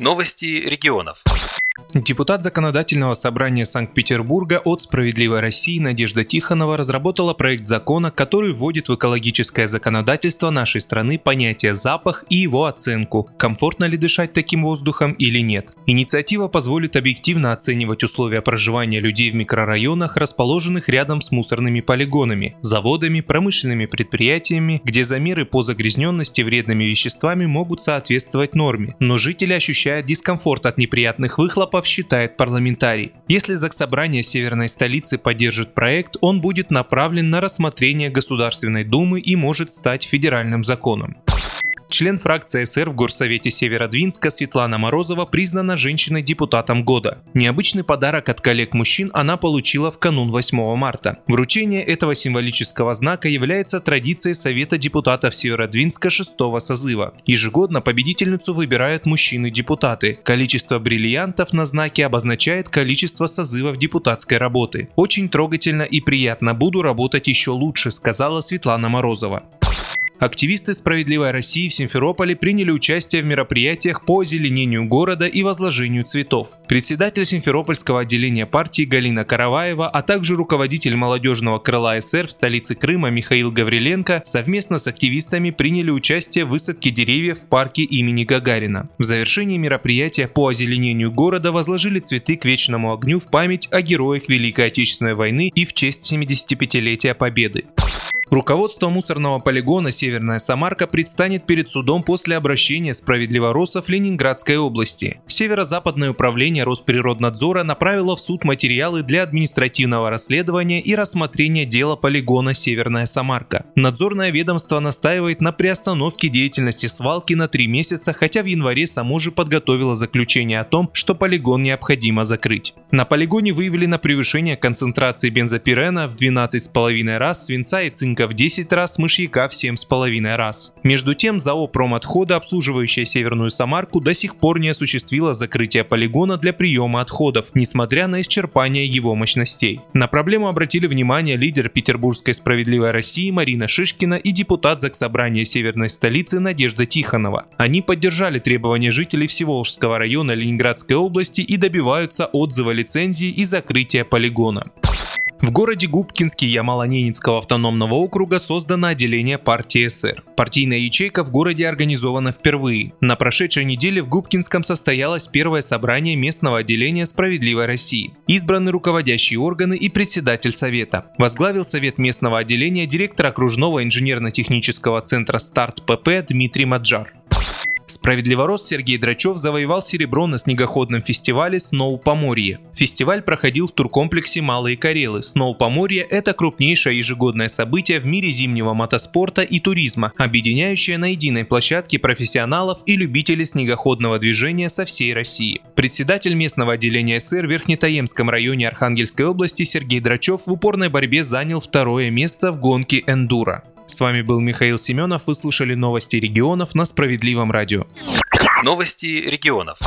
Новости регионов. Депутат Законодательного собрания Санкт-Петербурга от «Справедливой России» Надежда Тихонова разработала проект закона, который вводит в экологическое законодательство нашей страны понятие «запах» и его оценку, комфортно ли дышать таким воздухом или нет. Инициатива позволит объективно оценивать условия проживания людей в микрорайонах, расположенных рядом с мусорными полигонами, заводами, промышленными предприятиями, где замеры по загрязненности вредными веществами могут соответствовать норме, но жители ощущают дискомфорт от неприятных выхлопов Попов считает парламентарий. Если Заксобрание северной столицы поддержит проект, он будет направлен на рассмотрение Государственной Думы и может стать федеральным законом. Член фракции СР в Горсовете Северодвинска Светлана Морозова признана женщиной-депутатом года. Необычный подарок от коллег-мужчин она получила в канун 8 марта. Вручение этого символического знака является традицией Совета депутатов Северодвинска 6 созыва. Ежегодно победительницу выбирают мужчины-депутаты. Количество бриллиантов на знаке обозначает количество созывов депутатской работы. Очень трогательно и приятно, буду работать еще лучше, сказала Светлана Морозова. Активисты «Справедливой России» в Симферополе приняли участие в мероприятиях по озеленению города и возложению цветов. Председатель Симферопольского отделения партии Галина Караваева, а также руководитель молодежного крыла СР в столице Крыма Михаил Гавриленко совместно с активистами приняли участие в высадке деревьев в парке имени Гагарина. В завершении мероприятия по озеленению города возложили цветы к вечному огню в память о героях Великой Отечественной войны и в честь 75-летия Победы. Руководство мусорного полигона «Северная Самарка» предстанет перед судом после обращения справедливоросов Ленинградской области. Северо-западное управление Росприроднадзора направило в суд материалы для административного расследования и рассмотрения дела полигона «Северная Самарка». Надзорное ведомство настаивает на приостановке деятельности свалки на три месяца, хотя в январе само же подготовило заключение о том, что полигон необходимо закрыть. На полигоне выявлено превышение концентрации бензопирена в 12,5 раз, свинца и цинка в 10 раз, мышьяка в 7,5 раз. Между тем, ЗАО «Промотходы», обслуживающая Северную Самарку, до сих пор не осуществила закрытие полигона для приема отходов, несмотря на исчерпание его мощностей. На проблему обратили внимание лидер Петербургской справедливой России Марина Шишкина и депутат Заксобрания Северной столицы Надежда Тихонова. Они поддержали требования жителей Всеволжского района Ленинградской области и добиваются отзыва лицензии и закрытия полигона. В городе Губкинске Ямало-Ненецкого автономного округа создано отделение партии СР. Партийная ячейка в городе организована впервые. На прошедшей неделе в Губкинском состоялось первое собрание местного отделения «Справедливой России». Избраны руководящие органы и председатель совета. Возглавил совет местного отделения директор окружного инженерно-технического центра «Старт ПП» Дмитрий Маджар. Справедливорост Сергей Драчев завоевал серебро на снегоходном фестивале «Сноу Поморье». Фестиваль проходил в туркомплексе «Малые Карелы». «Сноу Поморье» — это крупнейшее ежегодное событие в мире зимнего мотоспорта и туризма, объединяющее на единой площадке профессионалов и любителей снегоходного движения со всей России. Председатель местного отделения СР в Верхнетаемском районе Архангельской области Сергей Драчев в упорной борьбе занял второе место в гонке эндуро. С вами был Михаил Семенов. Вы слушали новости регионов на Справедливом радио. Новости регионов.